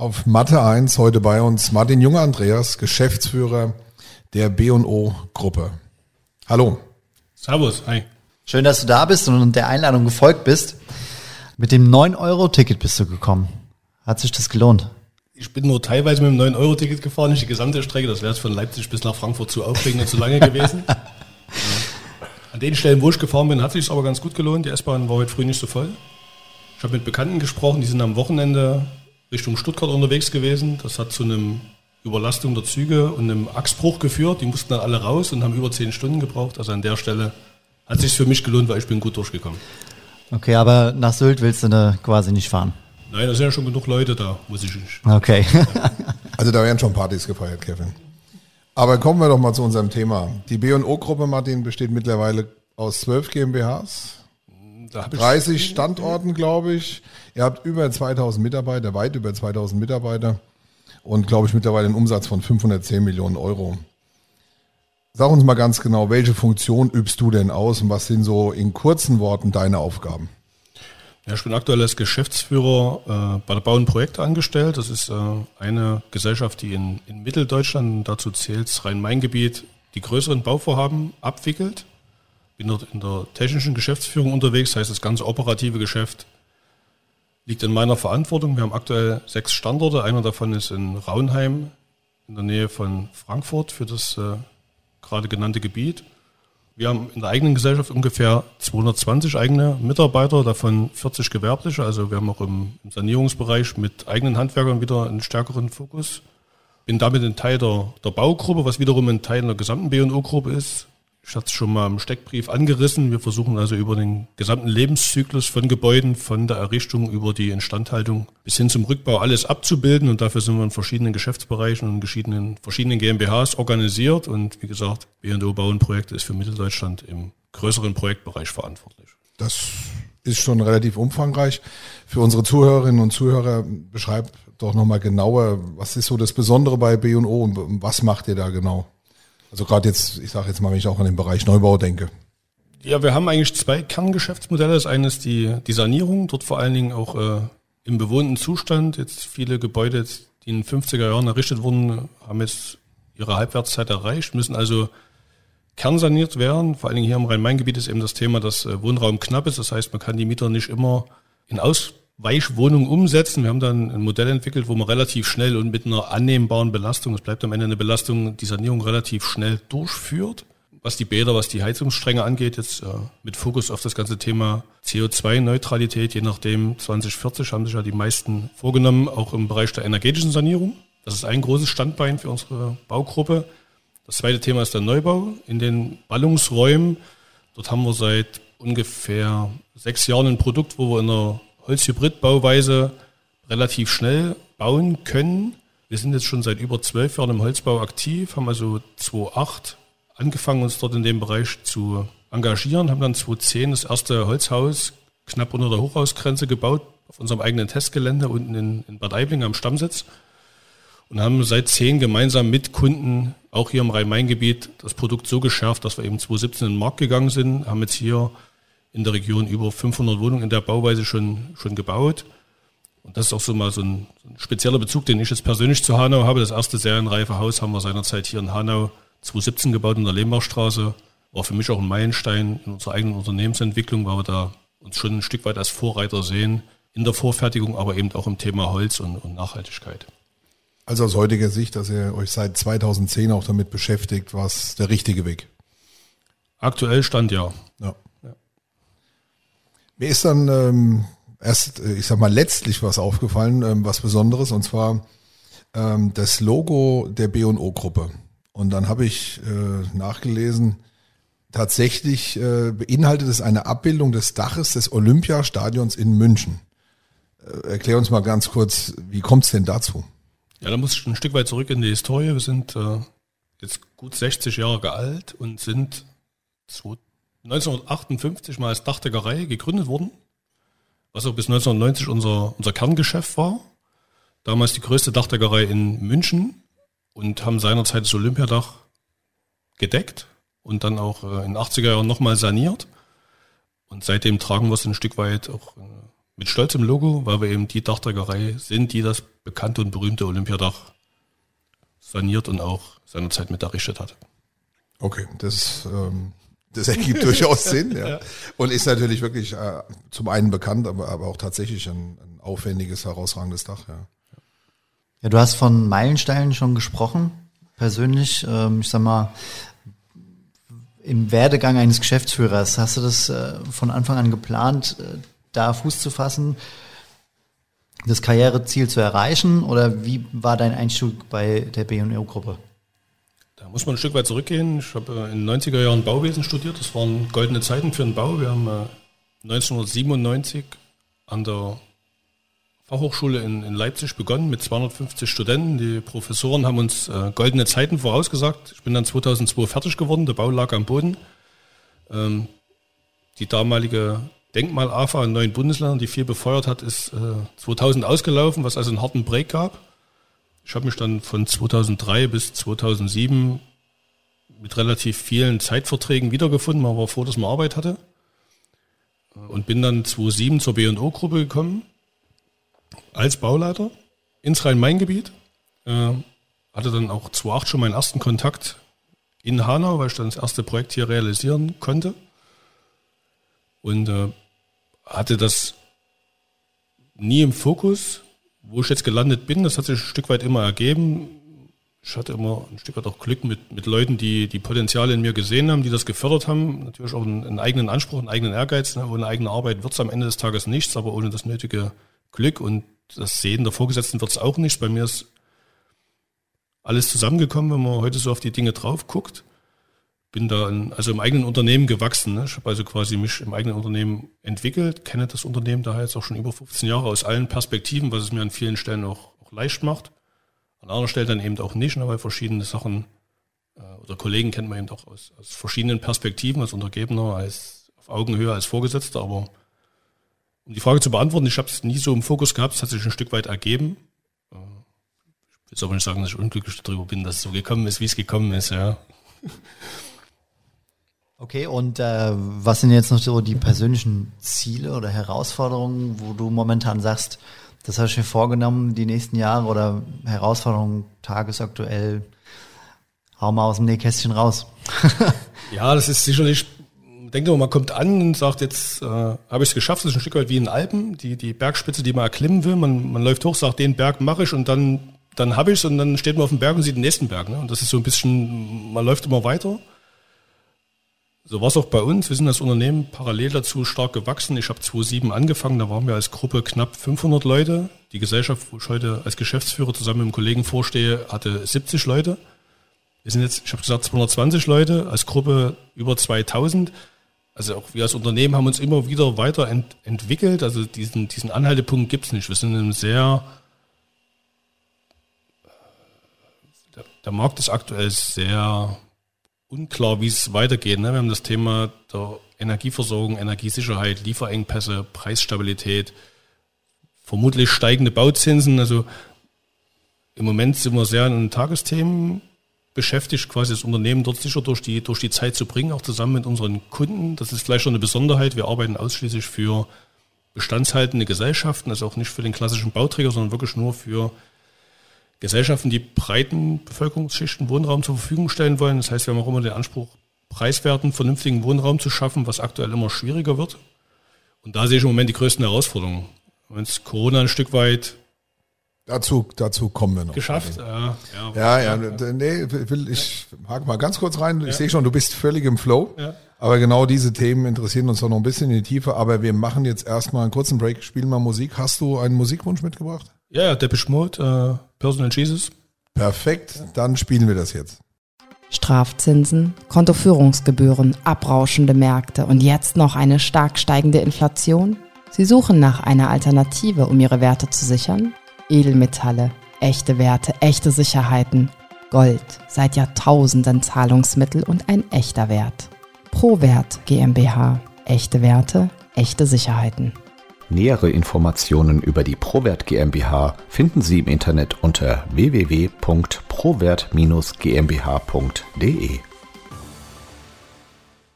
auf Mathe 1. Heute bei uns Martin Junge Andreas, Geschäftsführer der B&O Gruppe. Hallo. Servus, hi. Schön, dass du da bist und der Einladung gefolgt bist. Mit dem 9-Euro-Ticket bist du gekommen. Hat sich das gelohnt? Ich bin nur teilweise mit dem 9-Euro-Ticket gefahren, nicht die gesamte Strecke. Das wäre von Leipzig bis nach Frankfurt zu aufregend und zu lange gewesen. ja. An den Stellen, wo ich gefahren bin, hat sich aber ganz gut gelohnt. Die S-Bahn war heute früh nicht so voll. Ich habe mit Bekannten gesprochen, die sind am Wochenende Richtung Stuttgart unterwegs gewesen. Das hat zu einem Überlastung der Züge und einem Achsbruch geführt. Die mussten dann alle raus und haben über 10 Stunden gebraucht. Also an der Stelle hat sich für mich gelohnt, weil ich bin gut durchgekommen. Okay, aber nach Sylt willst du ne, quasi nicht fahren. Nein, da sind ja schon genug Leute da, muss ich nicht. Okay. Also da werden schon Partys gefeiert, Kevin. Aber kommen wir doch mal zu unserem Thema. Die B&O-Gruppe, Martin, besteht mittlerweile aus 12 GmbHs, Da hab ich 30 Standorten, glaube ich. Ihr habt über 2000 Mitarbeiter, weit über 2000 Mitarbeiter und, glaube ich, mittlerweile einen Umsatz von 510 Millionen Euro. Sag uns mal ganz genau, welche Funktion übst du denn aus und was sind so in kurzen Worten deine Aufgaben? Ja, ich bin aktuell als Geschäftsführer äh, bei der Bau und Projekte angestellt. Das ist äh, eine Gesellschaft, die in, in Mitteldeutschland, dazu zählt Rhein-Main-Gebiet, die größeren Bauvorhaben abwickelt. Bin dort in der technischen Geschäftsführung unterwegs, heißt das ganze operative Geschäft liegt in meiner Verantwortung. Wir haben aktuell sechs Standorte. Einer davon ist in Raunheim in der Nähe von Frankfurt für das äh, gerade genannte Gebiet. Wir haben in der eigenen Gesellschaft ungefähr 220 eigene Mitarbeiter, davon 40 gewerbliche. Also wir haben auch im, im Sanierungsbereich mit eigenen Handwerkern wieder einen stärkeren Fokus. Bin damit ein Teil der, der Baugruppe, was wiederum ein Teil der gesamten B&O-Gruppe ist. Ich hatte es schon mal im Steckbrief angerissen. Wir versuchen also über den gesamten Lebenszyklus von Gebäuden, von der Errichtung über die Instandhaltung bis hin zum Rückbau alles abzubilden. Und dafür sind wir in verschiedenen Geschäftsbereichen und in verschiedenen, verschiedenen GmbHs organisiert. Und wie gesagt, B&O Bau und Projekte ist für Mitteldeutschland im größeren Projektbereich verantwortlich. Das ist schon relativ umfangreich. Für unsere Zuhörerinnen und Zuhörer beschreibt doch nochmal genauer, was ist so das Besondere bei B&O und was macht ihr da genau? Also gerade jetzt, ich sage jetzt mal, wenn ich auch an den Bereich Neubau denke. Ja, wir haben eigentlich zwei Kerngeschäftsmodelle. Das eine ist die, die Sanierung, dort vor allen Dingen auch äh, im bewohnten Zustand. Jetzt viele Gebäude, die in den 50er Jahren errichtet wurden, haben jetzt ihre Halbwertszeit erreicht, müssen also kernsaniert werden. Vor allen Dingen hier im Rhein-Main-Gebiet ist eben das Thema, dass äh, Wohnraum knapp ist. Das heißt, man kann die Mieter nicht immer in Ausweichwohnungen umsetzen. Wir haben dann ein Modell entwickelt, wo man relativ schnell und mit einer annehmbaren Belastung, es bleibt am Ende eine Belastung, die Sanierung relativ schnell durchführt. Was die Bäder, was die Heizungsstränge angeht, jetzt äh, mit Fokus auf das ganze Thema CO2-Neutralität, je nachdem 2040 haben sich ja die meisten vorgenommen, auch im Bereich der energetischen Sanierung. Das ist ein großes Standbein für unsere Baugruppe. Das zweite Thema ist der Neubau in den Ballungsräumen. Dort haben wir seit ungefähr sechs Jahren ein Produkt, wo wir in einer Holzhybrid-Bauweise relativ schnell bauen können. Wir sind jetzt schon seit über zwölf Jahren im Holzbau aktiv, haben also 2008 angefangen, uns dort in dem Bereich zu engagieren, haben dann 2010 das erste Holzhaus knapp unter der Hochhausgrenze gebaut, auf unserem eigenen Testgelände unten in, in Bad Aibling am Stammsitz und haben seit zehn gemeinsam mit Kunden, auch hier im Rhein-Main-Gebiet, das Produkt so geschärft, dass wir eben 2017 in den Markt gegangen sind, haben jetzt hier in der Region über 500 Wohnungen in der Bauweise schon, schon gebaut. Und das ist auch so mal so ein, so ein spezieller Bezug, den ich jetzt persönlich zu Hanau habe. Das erste serienreife Haus haben wir seinerzeit hier in Hanau 2017 gebaut in der Lehmbachstraße. War für mich auch ein Meilenstein in unserer eigenen Unternehmensentwicklung, weil wir da uns schon ein Stück weit als Vorreiter sehen in der Vorfertigung, aber eben auch im Thema Holz und, und Nachhaltigkeit. Also aus heutiger Sicht, dass ihr euch seit 2010 auch damit beschäftigt, was der richtige Weg. Aktuell stand ja. Ja. Mir ist dann ähm, erst, äh, ich sag mal, letztlich was aufgefallen, ähm, was Besonderes, und zwar ähm, das Logo der B&O-Gruppe. Und dann habe ich äh, nachgelesen, tatsächlich äh, beinhaltet es eine Abbildung des Daches des Olympiastadions in München. Äh, erklär uns mal ganz kurz, wie kommt es denn dazu? Ja, da muss ich ein Stück weit zurück in die Historie. Wir sind äh, jetzt gut 60 Jahre alt und sind 1958 mal als Dachdeckerei gegründet worden, was auch bis 1990 unser, unser Kerngeschäft war. Damals die größte Dachdeckerei in München und haben seinerzeit das Olympiadach gedeckt und dann auch äh, in den 80er Jahren nochmal saniert. Und seitdem tragen wir es ein Stück weit auch äh, mit Stolz im Logo, weil wir eben die Dachdeckerei sind, die das bekannte und berühmte Olympiadach saniert und auch seinerzeit mit errichtet hat. Okay, das, ähm, das ergibt durchaus Sinn. Ja. Und ist natürlich wirklich äh, zum einen bekannt, aber, aber auch tatsächlich ein, ein aufwendiges, herausragendes Dach. Ja. Ja, du hast von Meilensteinen schon gesprochen, persönlich. Ähm, ich sag mal, im Werdegang eines Geschäftsführers, hast du das äh, von Anfang an geplant, äh, da Fuß zu fassen, das Karriereziel zu erreichen? Oder wie war dein Einstieg bei der B&O-Gruppe? Da muss man ein Stück weit zurückgehen. Ich habe äh, in den 90er Jahren Bauwesen studiert. Das waren goldene Zeiten für den Bau. Wir haben 1997 an der Fachhochschule in, in, Leipzig begonnen mit 250 Studenten. Die Professoren haben uns äh, goldene Zeiten vorausgesagt. Ich bin dann 2002 fertig geworden, der Bau lag am Boden. Ähm, die damalige Denkmal-AFA in neuen Bundesländern, die viel befeuert hat, ist äh, 2000 ausgelaufen, was also einen harten Break gab. Ich habe mich dann von 2003 bis 2007 mit relativ vielen Zeitverträgen wiedergefunden. Man froh, dass man Arbeit hatte. Und bin dann 2007 zur B&O-Gruppe gekommen als Bauleiter ins Rhein-Main-Gebiet. Äh, hatte dann auch 2008 schon meinen ersten Kontakt in Hanau, weil ich dann das erste Projekt hier realisieren konnte. Und äh, hatte das nie im Fokus, wo ich jetzt gelandet bin. Das hat sich ein Stück weit immer ergeben. Ich hatte immer ein Stück weit auch Glück mit, mit Leuten, die die Potenziale in mir gesehen haben, die das gefördert haben. Natürlich auch einen, einen eigenen Anspruch, einen eigenen Ehrgeiz. Ne? Ohne eigene Arbeit wird es am Ende des Tages nichts, aber ohne das nötige Glück und das Sehen der Vorgesetzten wird es auch nicht. Bei mir ist alles zusammengekommen, wenn man heute so auf die Dinge drauf guckt. Bin da in, also im eigenen Unternehmen gewachsen. Ne? Ich habe also quasi mich im eigenen Unternehmen entwickelt, kenne das Unternehmen daher jetzt auch schon über 15 Jahre aus allen Perspektiven, was es mir an vielen Stellen auch, auch leicht macht. An anderen Stellen dann eben auch nicht, ne, weil verschiedene Sachen äh, oder Kollegen kennt man eben auch aus, aus verschiedenen Perspektiven, als Untergebener, als auf Augenhöhe, als Vorgesetzter, aber um die Frage zu beantworten, ich habe es nie so im Fokus gehabt, es hat sich ein Stück weit ergeben. Äh, ich will aber nicht sagen, dass ich unglücklich darüber bin, dass es so gekommen ist, wie es gekommen ist, ja. Okay, und äh, was sind jetzt noch so die persönlichen Ziele oder Herausforderungen, wo du momentan sagst, das habe ich mir vorgenommen, die nächsten Jahre oder Herausforderungen tagesaktuell, hau mal aus dem Nähkästchen raus. ja, das ist sicherlich denkt immer, man kommt an und sagt, jetzt äh, habe ich es geschafft, das ist ein Stück weit wie in Alpen, die, die Bergspitze, die man erklimmen will. Man, man läuft hoch, sagt, den Berg mache ich und dann, dann habe ich es und dann steht man auf dem Berg und sieht den nächsten Berg. Ne? Und das ist so ein bisschen, man läuft immer weiter. So war es auch bei uns. Wir sind als Unternehmen parallel dazu stark gewachsen. Ich habe 2007 angefangen, da waren wir als Gruppe knapp 500 Leute. Die Gesellschaft, wo ich heute als Geschäftsführer zusammen mit einem Kollegen vorstehe, hatte 70 Leute. Wir sind jetzt, ich habe gesagt, 220 Leute, als Gruppe über 2000 also auch wir als Unternehmen haben uns immer wieder weiter ent entwickelt. Also diesen, diesen Anhaltepunkt gibt es nicht. Wir sind in einem sehr, der, der, Markt ist aktuell sehr unklar, wie es weitergeht. Ne? Wir haben das Thema der Energieversorgung, Energiesicherheit, Lieferengpässe, Preisstabilität, vermutlich steigende Bauzinsen. Also im Moment sind wir sehr in den Tagesthemen beschäftigt, quasi das Unternehmen dort sicher durch die, durch die Zeit zu bringen, auch zusammen mit unseren Kunden. Das ist vielleicht schon eine Besonderheit. Wir arbeiten ausschließlich für bestandshaltende Gesellschaften, also auch nicht für den klassischen Bauträger, sondern wirklich nur für Gesellschaften, die breiten Bevölkerungsschichten Wohnraum zur Verfügung stellen wollen. Das heißt, wir haben auch immer den Anspruch, preiswerten, vernünftigen Wohnraum zu schaffen, was aktuell immer schwieriger wird. Und da sehe ich im Moment die größten Herausforderungen. Wenn es Corona ein Stück weit Dazu, dazu kommen wir noch. Geschafft, ja. Ja, ja, ja. nee, will, ich hake mal ganz kurz rein. Ich ja. sehe schon, du bist völlig im Flow. Ja. Aber genau diese Themen interessieren uns auch noch ein bisschen in die Tiefe. Aber wir machen jetzt erstmal einen kurzen Break, spielen mal Musik. Hast du einen Musikwunsch mitgebracht? Ja, ja, Depeche Mode, äh, Personal Jesus. Perfekt, dann spielen wir das jetzt. Strafzinsen, Kontoführungsgebühren, abrauschende Märkte und jetzt noch eine stark steigende Inflation? Sie suchen nach einer Alternative, um ihre Werte zu sichern? Edelmetalle, Echte Werte, echte Sicherheiten. Gold, seit Jahrtausenden Zahlungsmittel und ein echter Wert. ProWert GmbH. Echte Werte, echte Sicherheiten. Nähere Informationen über die Prowert GmbH finden Sie im Internet unter www.prowert-gmbh.de.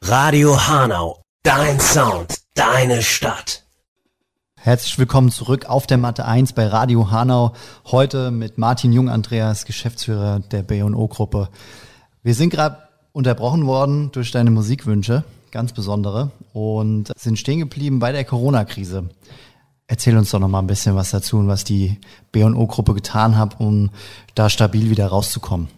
Radio Hanau, dein Sound, deine Stadt. Herzlich willkommen zurück auf der Matte 1 bei Radio Hanau. Heute mit Martin Jung Andreas, Geschäftsführer der B&O-Gruppe. Wir sind gerade unterbrochen worden durch deine Musikwünsche, ganz besondere, und sind stehen geblieben bei der Corona-Krise. Erzähl uns doch noch mal ein bisschen was dazu und was die B&O-Gruppe getan hat, um da stabil wieder rauszukommen.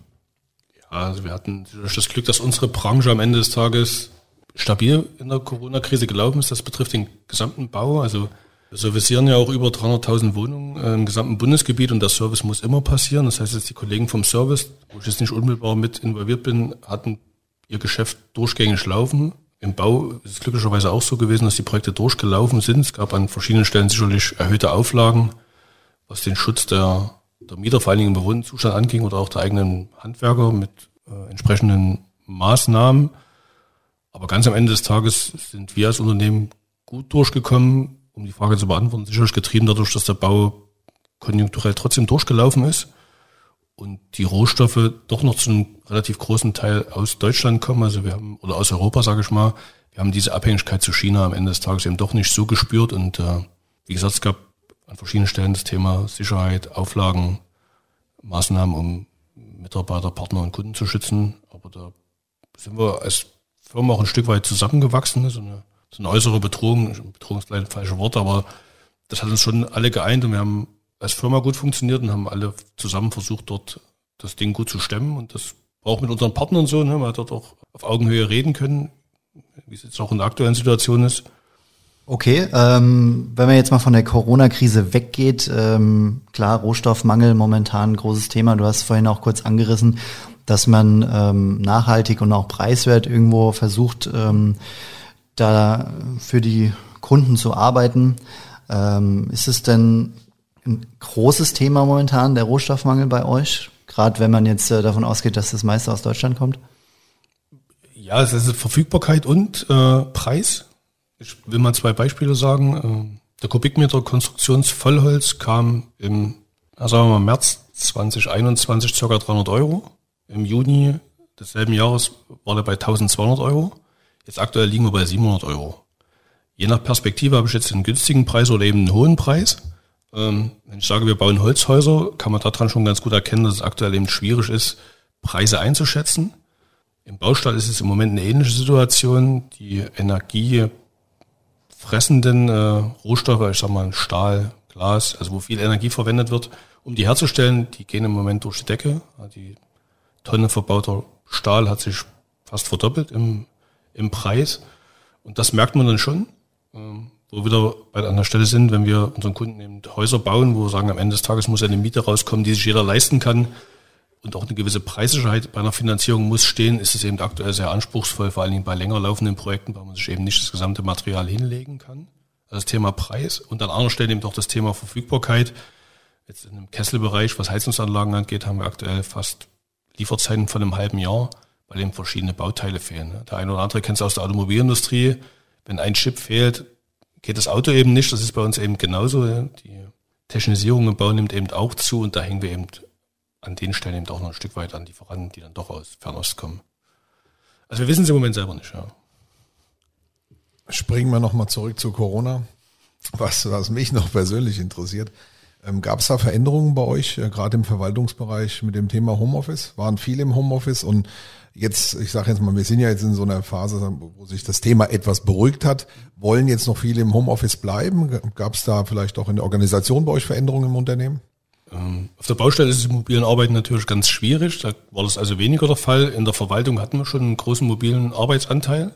Ja, also wir hatten das Glück, dass unsere Branche am Ende des Tages stabil in der Corona-Krise gelaufen ist. Das betrifft den gesamten Bau. Also wir servicieren ja auch über 300.000 Wohnungen äh, im gesamten Bundesgebiet und der Service muss immer passieren. Das heißt, dass die Kollegen vom Service, wo ich jetzt nicht unmittelbar mit involviert bin, hatten ihr Geschäft durchgängig laufen. Im Bau ist es glücklicherweise auch so gewesen, dass die Projekte durchgelaufen sind. Es gab an verschiedenen Stellen sicherlich erhöhte Auflagen, was den Schutz der, der Mieter, vor allen Dingen im bewohnten Zustand anging oder auch der eigenen Handwerker mit äh, entsprechenden Maßnahmen. Aber ganz am Ende des Tages sind wir als Unternehmen gut durchgekommen um die Frage zu beantworten, sicherlich getrieben dadurch, dass der Bau konjunkturell trotzdem durchgelaufen ist und die Rohstoffe doch noch zu einem relativ großen Teil aus Deutschland kommen, also wir haben, oder aus Europa, sage ich mal, wir haben diese Abhängigkeit zu China am Ende des Tages eben doch nicht so gespürt. Und äh, wie gesagt, es gab an verschiedenen Stellen das Thema Sicherheit, Auflagen, Maßnahmen, um Mitarbeiter, Partner und Kunden zu schützen, aber da sind wir als Firma auch ein Stück weit zusammengewachsen, so eine so eine äußere Bedrohung, Bedrohung ist vielleicht ein falsches Wort, aber das hat uns schon alle geeint. Und wir haben als Firma gut funktioniert und haben alle zusammen versucht, dort das Ding gut zu stemmen. Und das auch mit unseren Partnern so, ne, weil wir dort auch auf Augenhöhe reden können, wie es jetzt auch in der aktuellen Situation ist. Okay, ähm, wenn man jetzt mal von der Corona-Krise weggeht, ähm, klar, Rohstoffmangel momentan ein großes Thema. Du hast vorhin auch kurz angerissen, dass man ähm, nachhaltig und auch preiswert irgendwo versucht, ähm, da für die Kunden zu arbeiten. Ähm, ist es denn ein großes Thema momentan, der Rohstoffmangel bei euch? Gerade wenn man jetzt äh, davon ausgeht, dass das meiste aus Deutschland kommt? Ja, es ist Verfügbarkeit und äh, Preis. Ich will mal zwei Beispiele sagen. Äh, der Kubikmeter Konstruktionsvollholz kam im, sagen wir mal, März 2021 ca. 300 Euro. Im Juni desselben Jahres war er bei 1200 Euro. Jetzt aktuell liegen wir bei 700 Euro. Je nach Perspektive habe ich jetzt einen günstigen Preis oder eben einen hohen Preis. Ähm, wenn ich sage, wir bauen Holzhäuser, kann man daran schon ganz gut erkennen, dass es aktuell eben schwierig ist, Preise einzuschätzen. Im Baustall ist es im Moment eine ähnliche Situation. Die energiefressenden äh, Rohstoffe, ich sag mal Stahl, Glas, also wo viel Energie verwendet wird, um die herzustellen, die gehen im Moment durch die Decke. Die Tonne verbauter Stahl hat sich fast verdoppelt im im Preis. Und das merkt man dann schon, ähm, wo wir wieder bei einer Stelle sind, wenn wir unseren Kunden eben Häuser bauen, wo wir sagen, am Ende des Tages muss eine Miete rauskommen, die sich jeder leisten kann und auch eine gewisse Preissicherheit bei einer Finanzierung muss stehen, ist es eben aktuell sehr anspruchsvoll, vor allen Dingen bei länger laufenden Projekten, weil man sich eben nicht das gesamte Material hinlegen kann. Also das Thema Preis und an anderer Stelle eben auch das Thema Verfügbarkeit. Jetzt in dem Kesselbereich, was Heizungsanlagen angeht, haben wir aktuell fast Lieferzeiten von einem halben Jahr weil eben verschiedene Bauteile fehlen. Der eine oder andere kennt es aus der Automobilindustrie. Wenn ein Chip fehlt, geht das Auto eben nicht. Das ist bei uns eben genauso. Die Technisierung im Bau nimmt eben auch zu und da hängen wir eben an den Stellen eben auch noch ein Stück weit an Lieferanten, die dann doch aus Fernost kommen. Also wir wissen es im Moment selber nicht, ja. Springen wir nochmal zurück zu Corona. Was, was mich noch persönlich interessiert. Ähm, Gab es da Veränderungen bei euch, äh, gerade im Verwaltungsbereich mit dem Thema Homeoffice? Waren viele im Homeoffice und jetzt, ich sage jetzt mal, wir sind ja jetzt in so einer Phase, wo sich das Thema etwas beruhigt hat. Wollen jetzt noch viele im Homeoffice bleiben? Gab es da vielleicht auch in der Organisation bei euch Veränderungen im Unternehmen? Ähm, auf der Baustelle ist im mobilen Arbeiten natürlich ganz schwierig. Da war das also weniger der Fall. In der Verwaltung hatten wir schon einen großen mobilen Arbeitsanteil.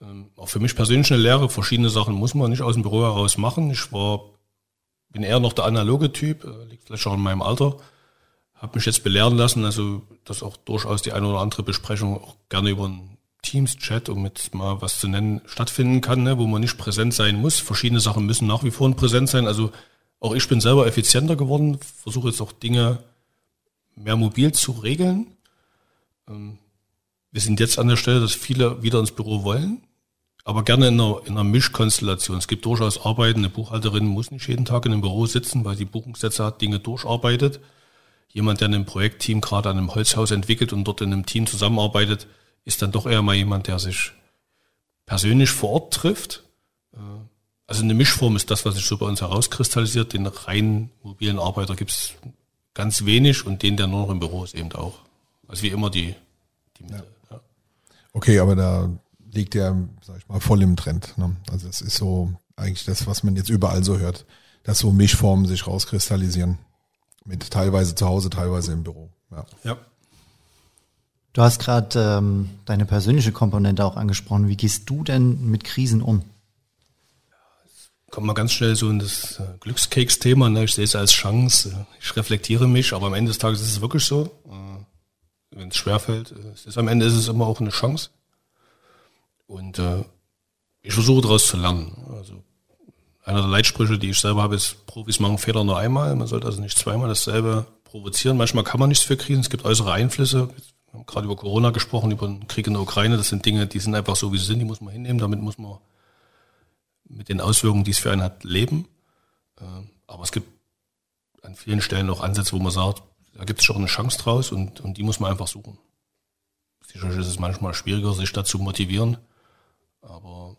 Ähm, auch für mich persönlich eine Lehre. Verschiedene Sachen muss man nicht aus dem Büro heraus machen. Ich war, bin eher noch der analoge Typ, äh, liegt vielleicht auch in meinem Alter habe mich jetzt belehren lassen, also dass auch durchaus die eine oder andere Besprechung auch gerne über einen Teams-Chat, um jetzt mal was zu nennen, stattfinden kann, ne, wo man nicht präsent sein muss. Verschiedene Sachen müssen nach wie vor präsent sein. Also auch ich bin selber effizienter geworden, versuche jetzt auch Dinge mehr mobil zu regeln. Ähm, wir sind jetzt an der Stelle, dass viele wieder ins Büro wollen, aber gerne in einer, in einer Mischkonstellation. Es gibt durchaus Arbeiten, eine Buchhalterin muss nicht jeden Tag in einem Büro sitzen, weil die Buchungssätze hat, Dinge durcharbeitet. Jemand, der in einem Projektteam gerade an einem Holzhaus entwickelt und dort in einem Team zusammenarbeitet, ist dann doch eher mal jemand, der sich persönlich vor Ort trifft. Äh, also eine Mischform ist das, was sich so bei uns herauskristallisiert. Den rein mobilen Arbeiter gibt es ganz wenig und den, der nur noch im Büro ist, eben auch. Also wie immer die, die Mitte. Ja. Okay, aber da liegt ja, sag ich mal, voll im Trend. Ne? Also es ist so eigentlich das, was man jetzt überall so hört, dass so Mischformen sich rauskristallisieren. Mit teilweise zu Hause, teilweise im Büro. Ja. ja. Du hast gerade ähm, deine persönliche Komponente auch angesprochen. Wie gehst du denn mit Krisen um? Kommt mal ganz schnell so in das äh, Glückskeks-Thema. Ne? Ich sehe es als Chance. Ich reflektiere mich, aber am Ende des Tages ist es wirklich so. Äh, Wenn es schwerfällt, äh, es ist, am Ende ist es immer auch eine Chance. Und äh, ich versuche daraus zu lernen. Also einer der Leitsprüche, die ich selber habe, ist, Profis machen Fehler nur einmal. Man sollte also nicht zweimal dasselbe provozieren. Manchmal kann man nichts für Krisen. Es gibt äußere Einflüsse. Wir haben gerade über Corona gesprochen, über den Krieg in der Ukraine. Das sind Dinge, die sind einfach so, wie sie sind. Die muss man hinnehmen. Damit muss man mit den Auswirkungen, die es für einen hat, leben. Äh, aber es gibt an vielen Stellen auch Ansätze, wo man sagt, da gibt es schon eine Chance draus und, und die muss man einfach suchen. Sicherlich ist es manchmal schwieriger, sich dazu motivieren. Aber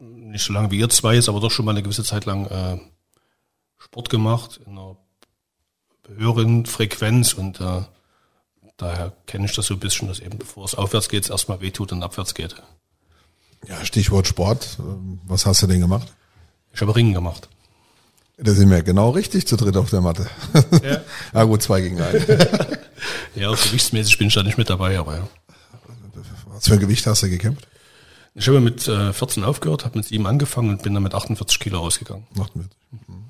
nicht so lange wie ihr zwei ist, aber doch schon mal eine gewisse Zeit lang äh, Sport gemacht in einer höheren Frequenz und äh, daher kenne ich das so ein bisschen, dass eben bevor es aufwärts geht, es erstmal wehtut und abwärts geht. Ja, Stichwort Sport. Was hast du denn gemacht? Ich habe Ringen gemacht. Da sind wir genau richtig zu dritt auf der Matte. Ja, ja gut, zwei gegen einen. ja, gewichtsmäßig bin ich da nicht mit dabei, aber ja. Was für ein Gewicht hast du gekämpft? Ich habe mit 14 äh, aufgehört, habe mit 7 angefangen und bin dann mit 48 Kilo rausgegangen. 48. Mhm.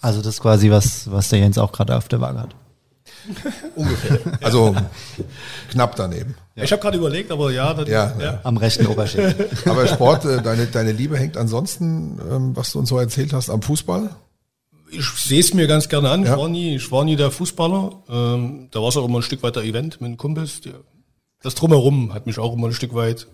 Also das ist quasi was, was der Jens auch gerade auf der Waage hat. Ungefähr. Also knapp daneben. Ja. Ich habe gerade überlegt, aber ja, das, ja, ja. Am rechten Oberschenkel. Aber Sport, äh, deine, deine Liebe hängt ansonsten, ähm, was du uns so erzählt hast, am Fußball? Ich sehe es mir ganz gerne an. Ja. Ich, war nie, ich war nie der Fußballer. Ähm, da war es auch immer ein Stück weiter Event mit den Kumpels. Das Drumherum hat mich auch immer ein Stück weit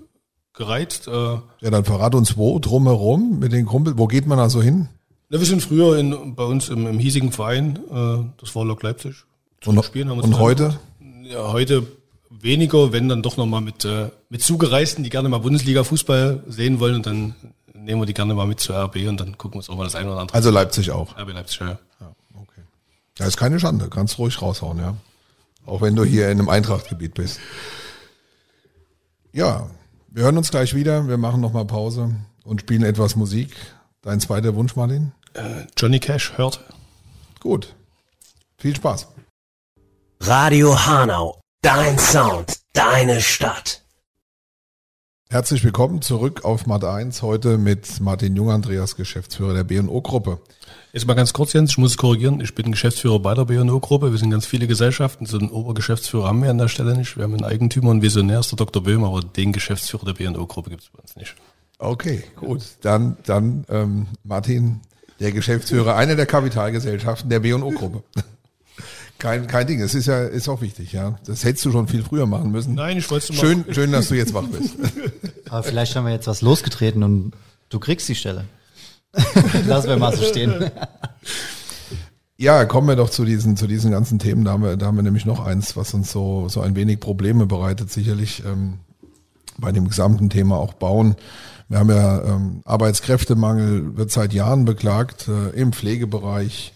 gereizt. Äh, ja, dann verrat uns wo drumherum mit den Kumpels. Wo geht man da so hin? Na, wir sind früher in, bei uns im, im hiesigen Verein, äh, das war Lok Leipzig. Und, spielen, haben und heute? Ja, heute weniger, wenn dann doch nochmal mit, äh, mit Zugereisten, die gerne mal Bundesliga-Fußball sehen wollen und dann nehmen wir die gerne mal mit zur RB und dann gucken wir uns auch mal das eine oder andere. Also Leipzig auch. RB Leipzig, ja. ja okay. Ja, ist keine Schande, kannst ruhig raushauen, ja. Auch wenn du hier in einem Eintrachtgebiet bist. Ja, wir hören uns gleich wieder. Wir machen nochmal Pause und spielen etwas Musik. Dein zweiter Wunsch, Martin? Äh, Johnny Cash hört. Gut. Viel Spaß. Radio Hanau. Dein Sound. Deine Stadt. Herzlich willkommen zurück auf Mat 1. Heute mit Martin Jung, Andreas, Geschäftsführer der B&O-Gruppe. Jetzt mal ganz kurz, Jens, ich muss es korrigieren. Ich bin Geschäftsführer bei der B&O-Gruppe. Wir sind ganz viele Gesellschaften. So einen Obergeschäftsführer haben wir an der Stelle nicht. Wir haben einen Eigentümer und Visionär, ist der Dr. Böhm, aber den Geschäftsführer der B&O-Gruppe gibt es bei uns nicht. Okay, gut. Dann, dann ähm, Martin, der Geschäftsführer einer der Kapitalgesellschaften der B&O-Gruppe. Kein, kein Ding, es ist ja ist auch wichtig, ja. Das hättest du schon viel früher machen müssen. Nein, ich wollte. Schön, schön, dass du jetzt wach bist. Aber vielleicht haben wir jetzt was losgetreten und du kriegst die Stelle. Lassen wir mal so stehen. Ja, kommen wir doch zu diesen, zu diesen ganzen Themen. Da haben wir, da haben wir nämlich noch eins, was uns so, so ein wenig Probleme bereitet, sicherlich ähm, bei dem gesamten Thema auch Bauen. Wir haben ja ähm, Arbeitskräftemangel, wird seit Jahren beklagt äh, im Pflegebereich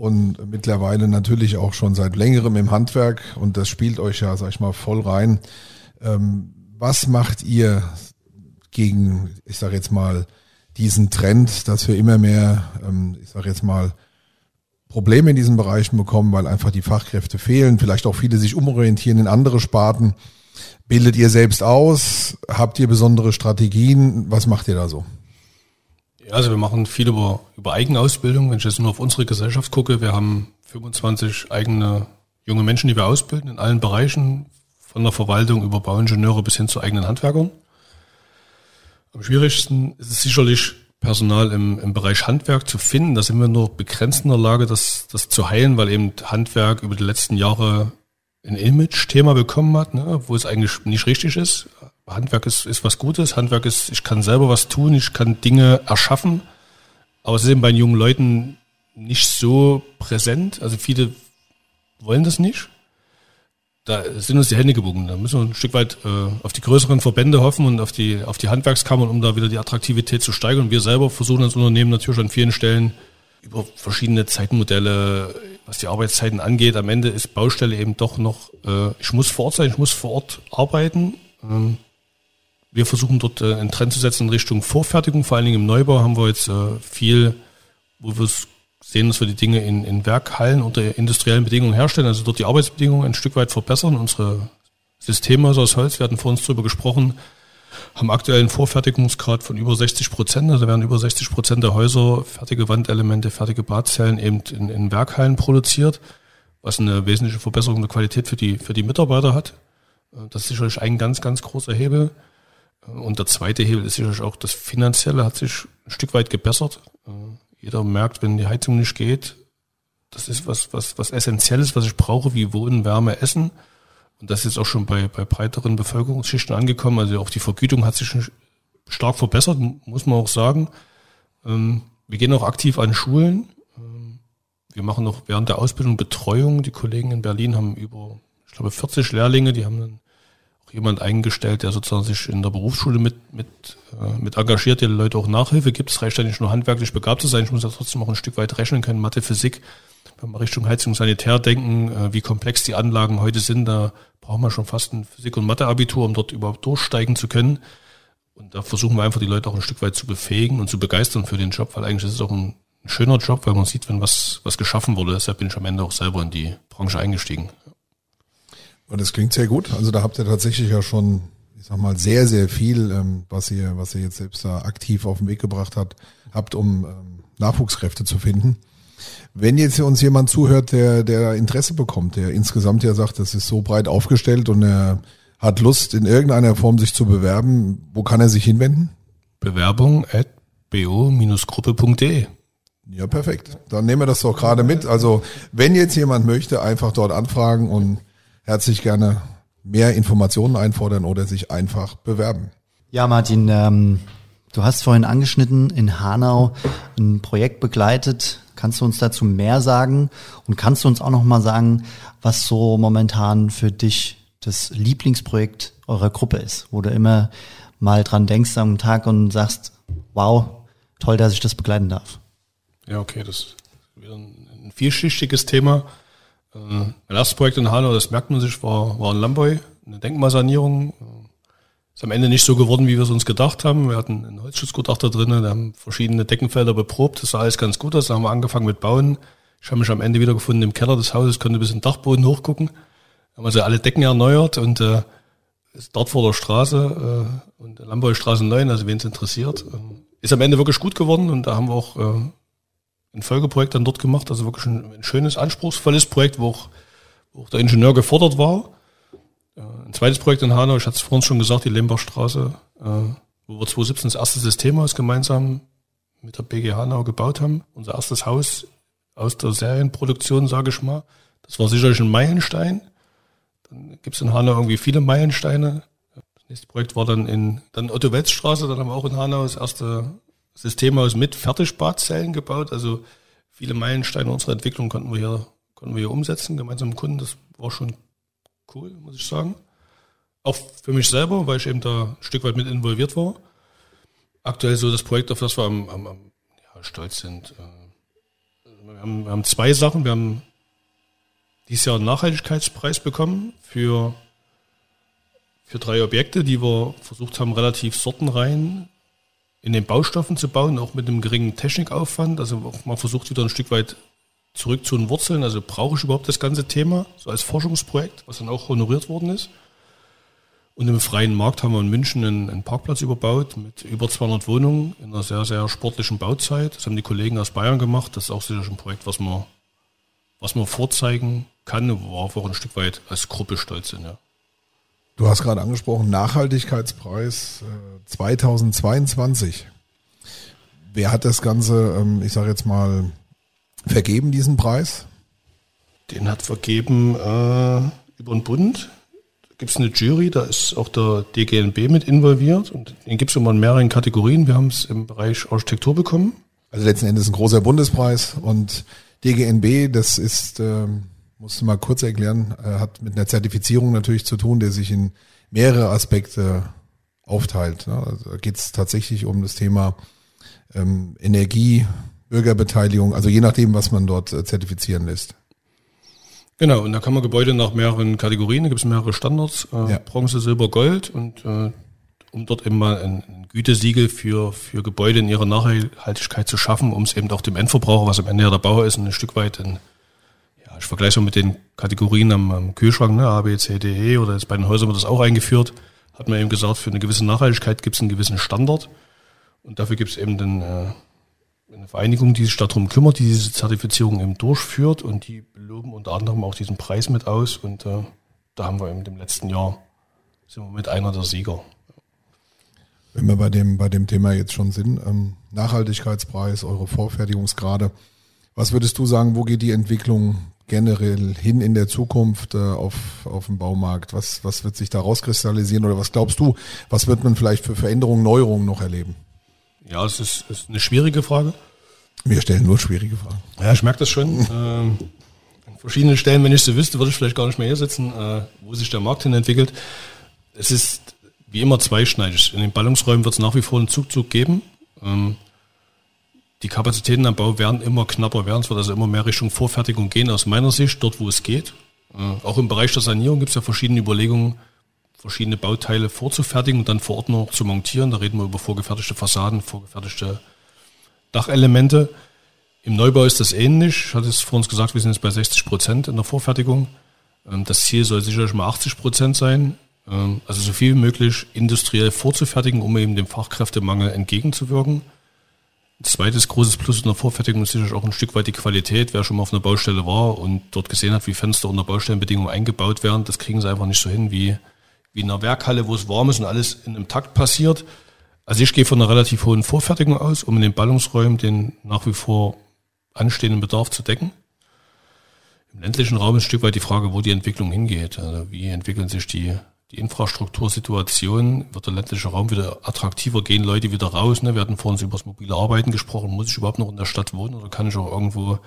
und mittlerweile natürlich auch schon seit längerem im Handwerk. Und das spielt euch ja, sag ich mal, voll rein. Ähm, was macht ihr gegen, ich sage jetzt mal, diesen Trend, dass wir immer mehr, ähm, ich sage jetzt mal, Probleme in diesen Bereichen bekommen, weil einfach die Fachkräfte fehlen, vielleicht auch viele sich umorientieren in andere Sparten. Bildet ihr selbst aus? Habt ihr besondere Strategien? Was macht ihr da so? Ja, also wir machen viel über, über Eigenausbildung. Wenn ich jetzt nur auf unsere Gesellschaft gucke, wir haben 25 eigene junge Menschen, die wir ausbilden in allen Bereichen, von der Verwaltung über Bauingenieure bis hin zu eigenen Handwerkern. Am schwierigsten ist es sicherlich Personal im, im Bereich Handwerk zu finden. Da sind wir nur begrenzt in der Lage, das, das zu heilen, weil eben Handwerk über die letzten Jahre ein Image-Thema bekommen hat, ne, wo es eigentlich nicht richtig ist. Handwerk ist, ist was Gutes. Handwerk ist, ich kann selber was tun, ich kann Dinge erschaffen. Eben bei jungen Leuten nicht so präsent. Also viele wollen das nicht. Da sind uns die Hände gebunden. Da müssen wir ein Stück weit äh, auf die größeren Verbände hoffen und auf die, auf die Handwerkskammern, um da wieder die Attraktivität zu steigern. Und wir selber versuchen als Unternehmen natürlich an vielen Stellen über verschiedene Zeitmodelle, was die Arbeitszeiten angeht. Am Ende ist Baustelle eben doch noch, äh, ich muss vor Ort sein, ich muss vor Ort arbeiten. Ähm, wir versuchen dort äh, einen Trend zu setzen in Richtung Vorfertigung. Vor allen Dingen im Neubau haben wir jetzt äh, viel, wo wir sehen, dass wir die Dinge in, in Werkhallen unter industriellen Bedingungen herstellen, also dort die Arbeitsbedingungen ein Stück weit verbessern. Unsere Systeme aus Holz, wir hatten vor uns darüber gesprochen, haben aktuell einen Vorfertigungsgrad von über 60 Prozent. Also werden über 60 Prozent der Häuser fertige Wandelemente, fertige Badzellen eben in, in Werkhallen produziert, was eine wesentliche Verbesserung der Qualität für die, für die Mitarbeiter hat. Das ist sicherlich ein ganz, ganz großer Hebel. Und der zweite Hebel ist sicherlich auch das Finanzielle hat sich ein Stück weit gebessert. Jeder merkt, wenn die Heizung nicht geht, das ist was, was, was Essentielles, was ich brauche, wie Wohnen, Wärme, Essen. Und das ist auch schon bei, bei breiteren Bevölkerungsschichten angekommen. Also auch die Vergütung hat sich stark verbessert, muss man auch sagen. Ähm, wir gehen auch aktiv an Schulen. Ähm, wir machen noch während der Ausbildung Betreuung. Die Kollegen in Berlin haben über, ich glaube, 40 Lehrlinge, die haben dann jemand eingestellt, der sozusagen sich in der Berufsschule mit, mit, äh, mit engagiert, der Leute auch Nachhilfe gibt. Es reicht ja nicht nur handwerklich begabt zu sein, ich muss ja trotzdem auch ein Stück weit rechnen können, Mathe, Physik. Wenn wir Richtung Heizung Sanitär denken, äh, wie komplex die Anlagen heute sind, da brauchen wir schon fast ein Physik- und Mathe-Abitur, um dort überhaupt durchsteigen zu können. Und da versuchen wir einfach die Leute auch ein Stück weit zu befähigen und zu begeistern für den Job, weil eigentlich ist es auch ein, ein schöner Job, weil man sieht, wenn was, was geschaffen wurde. Deshalb bin ich am Ende auch selber in die Branche eingestiegen. Und das klingt sehr gut. Also da habt ihr tatsächlich ja schon, ich sag mal, sehr, sehr viel, ähm, was ihr, was ihr jetzt selbst da aktiv auf den Weg gebracht habt, habt, um ähm, Nachwuchskräfte zu finden. Wenn jetzt uns jemand zuhört, der, der Interesse bekommt, der insgesamt ja sagt, das ist so breit aufgestellt und er hat Lust, in irgendeiner Form sich zu bewerben, wo kann er sich hinwenden? Bewerbung at bo-gruppe.de. Ja, perfekt. Dann nehmen wir das doch gerade mit. Also, wenn jetzt jemand möchte, einfach dort anfragen und herzlich gerne mehr Informationen einfordern oder sich einfach bewerben. Ja, Martin, ähm, du hast vorhin angeschnitten, in Hanau ein Projekt begleitet. Kannst du uns dazu mehr sagen? Und kannst du uns auch noch mal sagen, was so momentan für dich das Lieblingsprojekt eurer Gruppe ist, wo du immer mal dran denkst am Tag und sagst, wow, toll, dass ich das begleiten darf. Ja, okay, das ist wieder ein vielschichtiges Thema. Äh, mein erstes Projekt in Hanau, das merkt man sich, war, war in Lamboy, eine Denkmalsanierung. Ist am Ende nicht so geworden, wie wir es uns gedacht haben. Wir hatten einen Holzschutzgutachter drin, wir haben verschiedene Deckenfelder beprobt, das sah alles ganz gut aus. Da haben wir angefangen mit Bauen. Ich habe mich am Ende wieder gefunden im Keller des Hauses, konnte bis in den Dachboden hochgucken. Haben also alle Decken erneuert und äh, ist dort vor der Straße äh, und Lamboy Straße 9, also wen es interessiert. Äh, ist am Ende wirklich gut geworden und da haben wir auch äh, ein Folgeprojekt dann dort gemacht, also wirklich ein, ein schönes, anspruchsvolles Projekt, wo auch, wo auch der Ingenieur gefordert war. Äh, ein zweites Projekt in Hanau, ich hatte es vorhin schon gesagt, die Lembachstraße, äh, wo wir 2017 das erste Systemhaus gemeinsam mit der BG Hanau gebaut haben. Unser erstes Haus aus der Serienproduktion, sage ich mal. Das war sicherlich ein Meilenstein. Dann gibt es in Hanau irgendwie viele Meilensteine. Das nächste Projekt war dann in dann Otto-Wetz-Straße, dann haben wir auch in Hanau das erste Systemhaus mit Fertigbadzellen gebaut. Also viele Meilensteine unserer Entwicklung konnten wir hier, konnten wir hier umsetzen, gemeinsam mit Kunden. Das war schon cool, muss ich sagen. Auch für mich selber, weil ich eben da ein Stück weit mit involviert war. Aktuell so das Projekt, auf das wir am, am, am ja, stolz sind. Äh, wir haben, wir haben zwei Sachen. Wir haben dieses Jahr einen Nachhaltigkeitspreis bekommen für, für drei Objekte, die wir versucht haben, relativ sortenrein in den Baustoffen zu bauen, auch mit einem geringen Technikaufwand. Also mal versucht wieder ein Stück weit zurück zu den Wurzeln. Also brauche ich überhaupt das ganze Thema, so als Forschungsprojekt, was dann auch honoriert worden ist. Und im freien Markt haben wir in München einen, Parkplatz überbaut mit über 200 Wohnungen in einer sehr, sehr sportlichen Bauzeit. Das haben die Kollegen aus Bayern gemacht. Das ist auch sicher ein Projekt, was man, was man vorzeigen kann, worauf wir auch ein Stück weit als Gruppe stolz sind. Ja. Du hast gerade angesprochen, Nachhaltigkeitspreis 2022. wer hat das Ganze, ähm, ich sage jetzt mal, vergeben, diesen Preis? Den hat vergeben äh, über den Bund. Da gibt es eine Jury, da ist auch der DGNB mit involviert und den gibt es immer in mehreren Kategorien. Wir haben es im Bereich Architektur bekommen. Also letzten Endes ein großer Bundespreis und DGNB, das ist, ähm, musst du mal kurz erklären, äh, hat mit einer Zertifizierung natürlich zu tun, der sich in mehrere Aspekte aufteilt. Ne? Also da geht es tatsächlich um das Thema ähm, Energie, Bürgerbeteiligung, also je nachdem, was man dort äh, zertifizieren lässt. Genau, und da kann man Gebäude nach mehreren Kategorien, da gibt es mehrere Standards, äh, Ja. Bronze, Silber, Gold und äh, um dort eben mal ein, ein Gütesiegel für, für Gebäude in ihrer Nachhaltigkeit zu schaffen, um es eben auch dem Endverbraucher, was am Ende ja der Bauer ist, ein Stück weit in, ja, ich vergleiche mit den Kategorien am, am Kühlschrank, ne, A, B, C, D, E oder jetzt bei den Häusern wird das auch eingeführt, hat man eben gesagt, für eine gewisse Nachhaltigkeit gibt es einen gewissen Standard. Und dafür gibt es eben den, äh, eine Vereinigung, die sich darum kümmert, die diese Zertifizierung eben durchführt. Und die beloben unter anderem auch diesen Preis mit aus. Und äh, da haben wir eben im letzten Jahr sind wir mit einer der Sieger. Wenn wir bei dem, bei dem Thema jetzt schon sind, ähm, Nachhaltigkeitspreis, eure Vorfertigungsgrade, was würdest du sagen, wo geht die Entwicklung generell hin in der Zukunft äh, auf, auf dem Baumarkt? Was, was wird sich da rauskristallisieren oder was glaubst du, was wird man vielleicht für Veränderungen, Neuerungen noch erleben? Ja, es ist, ist eine schwierige Frage. Wir stellen nur schwierige Fragen. Ja, ich merke das schon. ähm, an verschiedenen Stellen, wenn ich so wüsste, würde ich vielleicht gar nicht mehr hier sitzen, äh, wo sich der Markt hin entwickelt. Es ist wie immer zweischneidig. In den Ballungsräumen wird es nach wie vor einen Zugzug geben. Ähm, die Kapazitäten am Bau werden immer knapper werden. Es wird also immer mehr Richtung Vorfertigung gehen, aus meiner Sicht, dort wo es geht. Äh, auch im Bereich der Sanierung gibt es ja verschiedene Überlegungen, verschiedene Bauteile vorzufertigen und dann vor Ort noch zu montieren. Da reden wir über vorgefertigte Fassaden, vorgefertigte Dachelemente. Im Neubau ist das ähnlich. Ich hatte es vor uns gesagt, wir sind jetzt bei 60 Prozent in der Vorfertigung. Ähm, Das Ziel soll sicherlich mal 80 Prozent sein. Ähm, Also so viel wie möglich industriell vorzufertigen, um eben dem Fachkräftemangel entgegenzuwirken. Zweites großes Plus in der Vorfertigung ist sicherlich auch ein Stück weit die Qualität. Wer schon mal auf einer Baustelle war und dort gesehen hat, wie Fenster unter Baustellenbedingungen eingebaut werden, das kriegen sie einfach nicht so hin wie, wie in einer Werkhalle, wo es warm ist und alles in einem Takt passiert. Also ich gehe von einer relativ hohen Vorfertigung aus, um in den Ballungsräumen den nach wie vor anstehenden Bedarf zu decken. Im ländlichen Raum ist ein Stück weit die Frage, wo die Entwicklung hingeht. Also wie entwickeln sich die, die Infrastruktursituation? Wird der ländliche Raum wieder attraktiver? Gehen Leute wieder raus? Ne? Wir hatten vorhin über das mobile Arbeiten gesprochen. Muss ich überhaupt noch in der Stadt wohnen oder kann ich auch irgendwo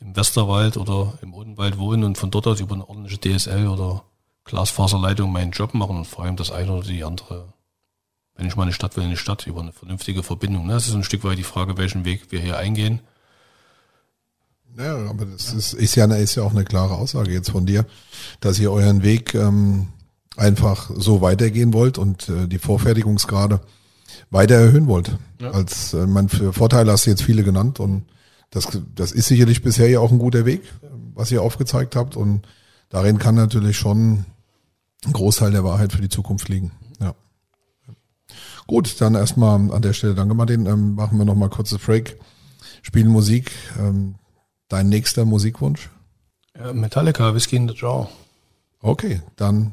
im Westerwald oder im Odenwald wohnen und von dort aus über eine ordentliche DSL oder Glasfaserleitung meinen Job machen und vor allem das eine oder die andere wenn ich mal eine Stadt will, eine Stadt über eine vernünftige Verbindung. ne? Das ist ein Stück weit die Frage, welchen Weg wir hier eingehen. Ja, aber das ist, ist, ja, ist ja auch eine klare Aussage jetzt von dir, dass ihr euren Weg ähm, einfach so weitergehen wollt und äh, die Vorfertigungsgrade weiter erhöhen wollt. Als äh, man für Vorteile hast du jetzt viele genannt und das, das ist sicherlich bisher ja auch ein guter Weg, äh, was ihr aufgezeigt habt und darin kann natürlich schon ein Großteil der Wahrheit für die Zukunft liegen. Ja. Gut, dann erstmal an der Stelle danke Martin. Ähm, machen wir noch mal kurzes Break, spielen Musik. Ähm, dein nächster Musikwunsch? Ja, Metallica, Whiskey in the Jar. Okay, dann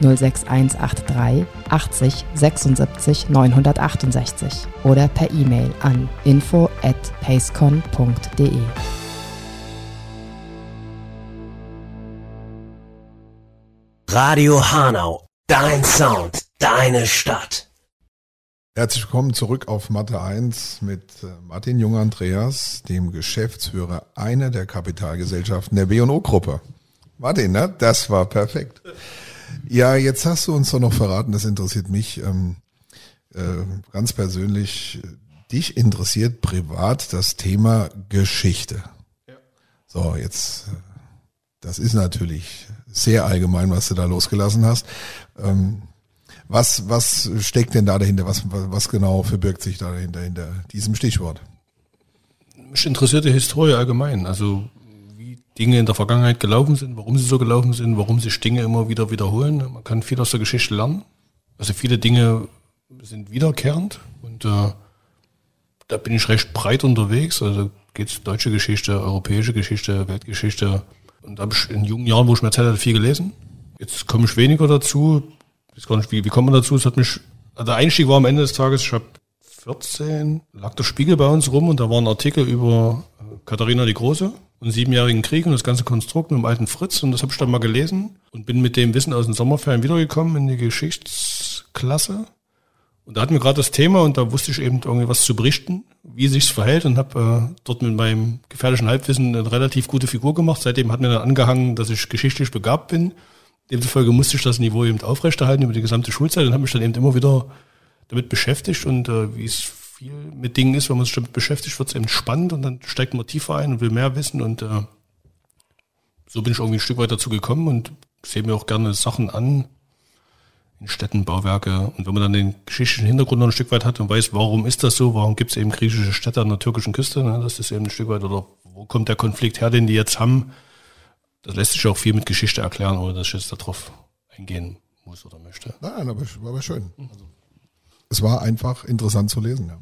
06183 80 76 968 oder per E-Mail an info at pacecon.de. Radio Hanau, dein Sound, deine Stadt. Herzlich willkommen zurück auf Mathe 1 mit äh, Martin Jung Andreas, dem Geschäftsführer einer der Kapitalgesellschaften der B&O-Gruppe. Martin, ne? das war perfekt. Ja, jetzt hast du uns doch noch verraten, das interessiert mich ähm, äh, ganz persönlich. Dich interessiert privat das Thema Geschichte. So, jetzt, das ist natürlich sehr allgemein, was du da losgelassen hast. Ähm, was, was steckt denn da dahinter? Was, was, genau verbirgt sich da dahinter, hinter diesem Stichwort? Mich interessiert die Historie allgemein. Also Dinge in der Vergangenheit gelaufen sind, warum sie so gelaufen sind, warum sich Dinge immer wieder wiederholen. Man kann viel aus der Geschichte lernen. Also viele Dinge sind wiederkehrend und äh, da bin ich recht breit unterwegs. Also geht's deutsche Geschichte, europäische Geschichte, Weltgeschichte. Und da habe ich in jungen Jahren, wo ich mehr Zeit hatte, viel gelesen. Jetzt komme ich weniger dazu. Ich weiß nicht, wie, wie kommt man dazu? Es hat mich, also der Einstieg war am Ende des Tages, ich habe 14, lag der Spiegel bei uns rum und da war ein Artikel über äh, Katharina die Große und Siebenjährigen Krieg und das ganze Konstrukt mit dem alten Fritz und das habe ich dann mal gelesen und bin mit dem Wissen aus den Sommerferien wiedergekommen in die Geschichtsklasse. Und da hatten wir gerade das Thema und da wusste ich eben irgendwie was zu berichten, wie sich's verhält und habe äh, dort mit meinem gefährlichen Halbwissen eine relativ gute Figur gemacht. Seitdem hat mir dann angehangen, dass ich geschichtlich begabt bin. Demzufolge musste ich das Niveau eben aufrechterhalten über die gesamte Schulzeit und habe mich dann eben immer wieder damit beschäftigt und äh, wie es viel mit Dingen ist, wenn man sich damit beschäftigt, wird es eben spannend und dann steigt man tiefer ein und will mehr wissen und äh, so bin ich irgendwie ein Stück weit dazu gekommen und sehe mir auch gerne Sachen an in Städten, Bauwerke und wenn man dann den geschichtlichen Hintergrund noch ein Stück weit hat und weiß, warum ist das so, warum gibt es eben griechische Städte an der türkischen Küste, ne, das ist eben ein Stück weit oder wo kommt der Konflikt her, den die jetzt haben, das lässt sich auch viel mit Geschichte erklären, ohne dass ich jetzt darauf eingehen muss oder möchte. Nein, aber, aber schön. Also, es war einfach interessant zu lesen. Ja.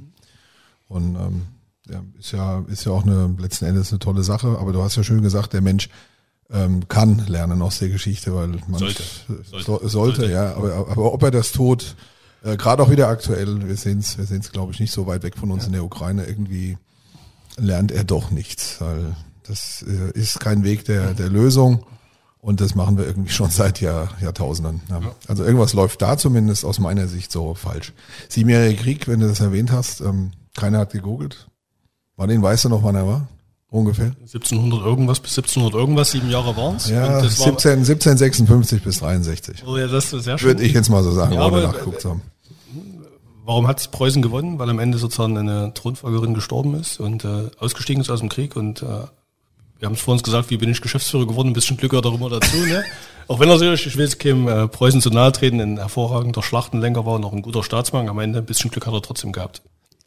Und ähm, ja, ist ja ist ja auch eine letzten Endes eine tolle Sache. Aber du hast ja schön gesagt, der Mensch ähm, kann lernen aus der Geschichte, weil man Sollte. sollte, Sollte. sollte, ja. Aber, aber ob er das tut, äh, gerade auch wieder aktuell, wir sehen es, wir sehen es, glaube ich, nicht so weit weg von uns in der Ukraine. Irgendwie lernt er doch nichts, weil das äh, ist kein Weg der der Lösung. Und das machen wir irgendwie schon seit Jahr, Jahrtausenden. Ja. Also irgendwas läuft da zumindest aus meiner Sicht so falsch. Siebenjähriger Krieg, wenn du das erwähnt hast, ähm, keiner hat gegoogelt. Martin, weißt du noch, wann er war? Ungefähr? 1700 irgendwas bis 1700 irgendwas, sieben Jahre waren's. Ja, Und das war, 17, 1756 bis 63. Oh ja, das ist sehr schön. Würde ich jetzt mal so sagen, Ja, ohne nachgeguckt zu haben. Warum hat Preußen gewonnen? Weil am Ende sozusagen eine Thronfolgerin gestorben ist und äh, ausgestiegen ist aus dem Krieg und äh, wir haben es vor uns gesagt, wie bin ich Geschäftsführer geworden, ein bisschen Glück gehört auch immer dazu. Ne? Auch wenn er sicherlich, ich will jetzt keinem äh, Preußen zu nahe treten, ein hervorragender Schlachtenlenker war und auch ein guter Staatsmann, am Ende ein bisschen Glück hat er trotzdem gehabt.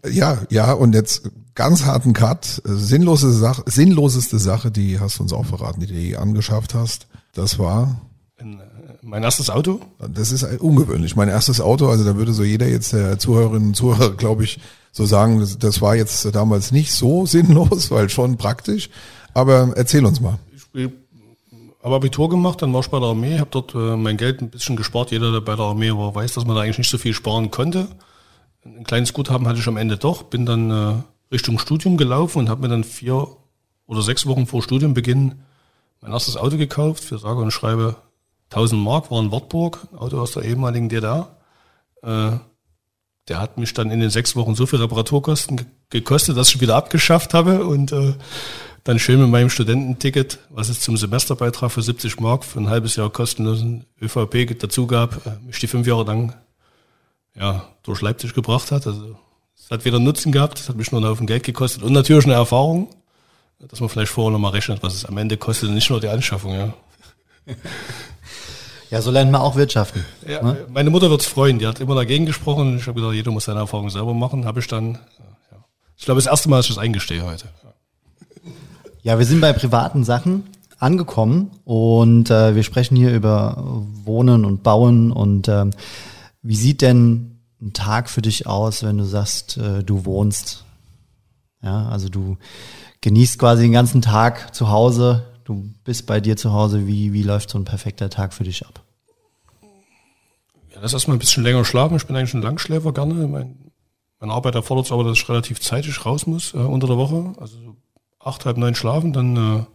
Ja, ja, und jetzt ganz harten Cut. Äh, Sinnlose Sache, sinnloseste Sache, die hast du uns auch verraten, die du je angeschafft hast. Das war, äh, mein erstes Auto, das ist ungewöhnlich. Mein erstes Auto, also da würde so jeder jetzt der Zuhörerinnen und Zuhörer, glaube ich, so sagen, das war jetzt damals nicht so sinnlos, weil schon praktisch. Aber erzähl uns mal. ich habe Abitur gemacht, dann war ich bei der Armee, habe dort äh, mein Geld ein bisschen gespart. Jeder, der bei der Armee war, weiß, dass man da eigentlich nicht so viel sparen konnte. Ein kleines Guthaben hatte ich am Ende doch, bin dann äh, Richtung Studium gelaufen und habe mir dann vier oder sechs Wochen vor Studiumbeginn mein erstes Auto gekauft für sage und schreibe 1000 Mark, war in Wartburg, ein Auto aus der ehemaligen DDR. Äh, der hat mich dann in den sechs Wochen so viel Reparaturkosten ge- gekostet, dass ich wieder abgeschafft habe und äh, dann schön mit meinem Studententicket, was es zum Semesterbeitrag für 70 Mark für ein halbes Jahr kostenlosen ÖVP dazu gab, äh, mich die fünf Jahre lang ja, durch Leipzig gebracht hat. Also es hat weder Nutzen gehabt, es hat mich nur einen Haufen Geld gekostet und natürlich eine Erfahrung, dass man vielleicht vorher nochmal rechnet, was es am Ende kostet, und nicht nur die Anschaffung. Ja. Ja, so lernt man auch wirtschaften. Ja, ne? Meine Mutter wird's freuen, die hat immer dagegen gesprochen ich habe gesagt, jeder muss seine Erfahrung selber machen. Habe ich dann, ja. ich glaube, das erste Mal, dass ich das eingestehe heute. Ja, wir sind bei privaten Sachen angekommen und äh, wir sprechen hier über Wohnen und Bauen und ähm, wie sieht denn ein Tag für dich aus, wenn du sagst, äh, du wohnst? Ja, also du genießt quasi den ganzen Tag zu Hause, du bist bei dir zu Hause. Wie, wie läuft so ein perfekter Tag für dich ab? Ja, das erstmal ein bisschen länger schlafen. Ich bin eigentlich ein Langschläfer gerne. Mein, meine Arbeit erfordert es aber, dass ich relativ zeitig raus muss äh, unter der Woche. Also so acht, halb neun schlafen. Dann, äh,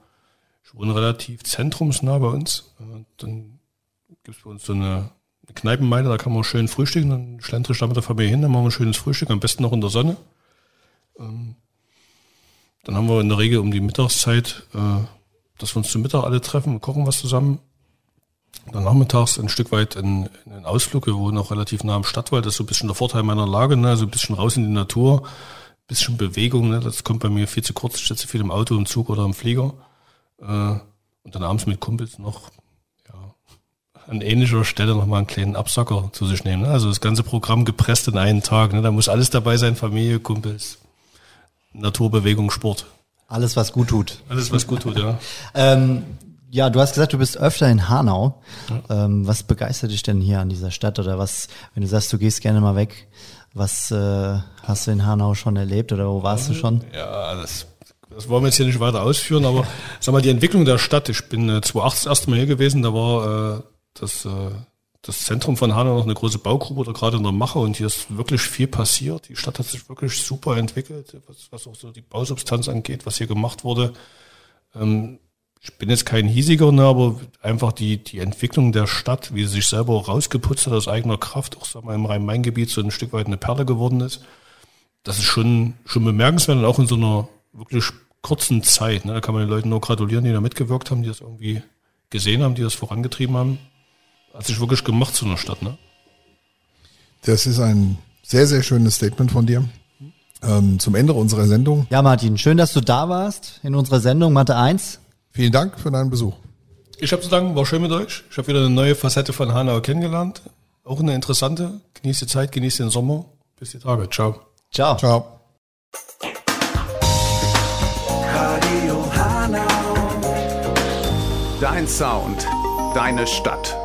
ich wohne relativ zentrumsnah bei uns. Äh, dann gibt's bei uns so eine, eine Kneipenmeile, da kann man schön frühstücken. Dann schlendere ich da mit der Familie hin, dann machen wir ein schönes Frühstück, am besten noch in der Sonne. Ähm, dann haben wir in der Regel um die Mittagszeit, äh, dass wir uns zum Mittag alle treffen, wir kochen was zusammen. Dann nachmittags ein Stück weit in, in einen Ausflug. Wir wohnen auch relativ nah am Stadtwald. Das ist so ein bisschen der Vorteil meiner Lage. Ne? Also ein bisschen raus in die Natur, ein bisschen Bewegung. Ne? Das kommt bei mir viel zu kurz. Ich sitze viel im Auto, im Zug oder im Flieger. Äh, und dann abends mit Kumpels noch ja, an ähnlicher Stelle nochmal einen kleinen Absacker zu sich nehmen. Ne? Also das ganze Programm gepresst in einen Tag. Ne? Da muss alles dabei sein. Familie, Kumpels, Naturbewegung, Sport. Alles, was gut tut. Alles, was gut tut, ja. Ähm, ja, du hast gesagt, du bist öfter in Hanau. Ähm, was begeistert dich denn hier an dieser Stadt? Oder was, wenn du sagst, du gehst gerne mal weg, was äh, hast du in Hanau schon erlebt oder wo warst du schon? Ja, das, das wollen wir jetzt hier nicht weiter ausführen, aber sag mal, die Entwicklung der Stadt, ich bin äh, 2008 das erste Mal hier gewesen, da war äh, das, äh, das Zentrum von Hanau noch eine große Baugruppe oder gerade in der Mache und hier ist wirklich viel passiert. Die Stadt hat sich wirklich super entwickelt, was, was auch so die Bausubstanz angeht, was hier gemacht wurde. Ähm, ich bin jetzt kein hiesiger, ne, aber einfach die, die Entwicklung der Stadt, wie sie sich selber rausgeputzt hat aus eigener Kraft, auch sag mal, im Rhein-Main-Gebiet so ein Stück weit eine Perle geworden ist, das ist schon, schon bemerkenswert und auch in so einer wirklich kurzen Zeit. Ne, da kann man den Leuten nur gratulieren, die da mitgewirkt haben, die das irgendwie gesehen haben, die das vorangetrieben haben. Hat sich wirklich gemacht zu einer Stadt, ne? Das ist ein sehr, sehr schönes Statement von dir. Ähm, zum Ende unserer Sendung. Ja, Martin, schön, dass du da warst in unserer Sendung Mathe 1. Vielen Dank für deinen Besuch. Ich habe zu danken, war schön mit euch. Ich habe wieder eine neue Facette von Hanau kennengelernt. Auch eine interessante. Genießt die Zeit, genießt den Sommer. Bis die Tage. Ciao. Ciao. Ciao. Radio Hanau. Dein Sound, deine Stadt.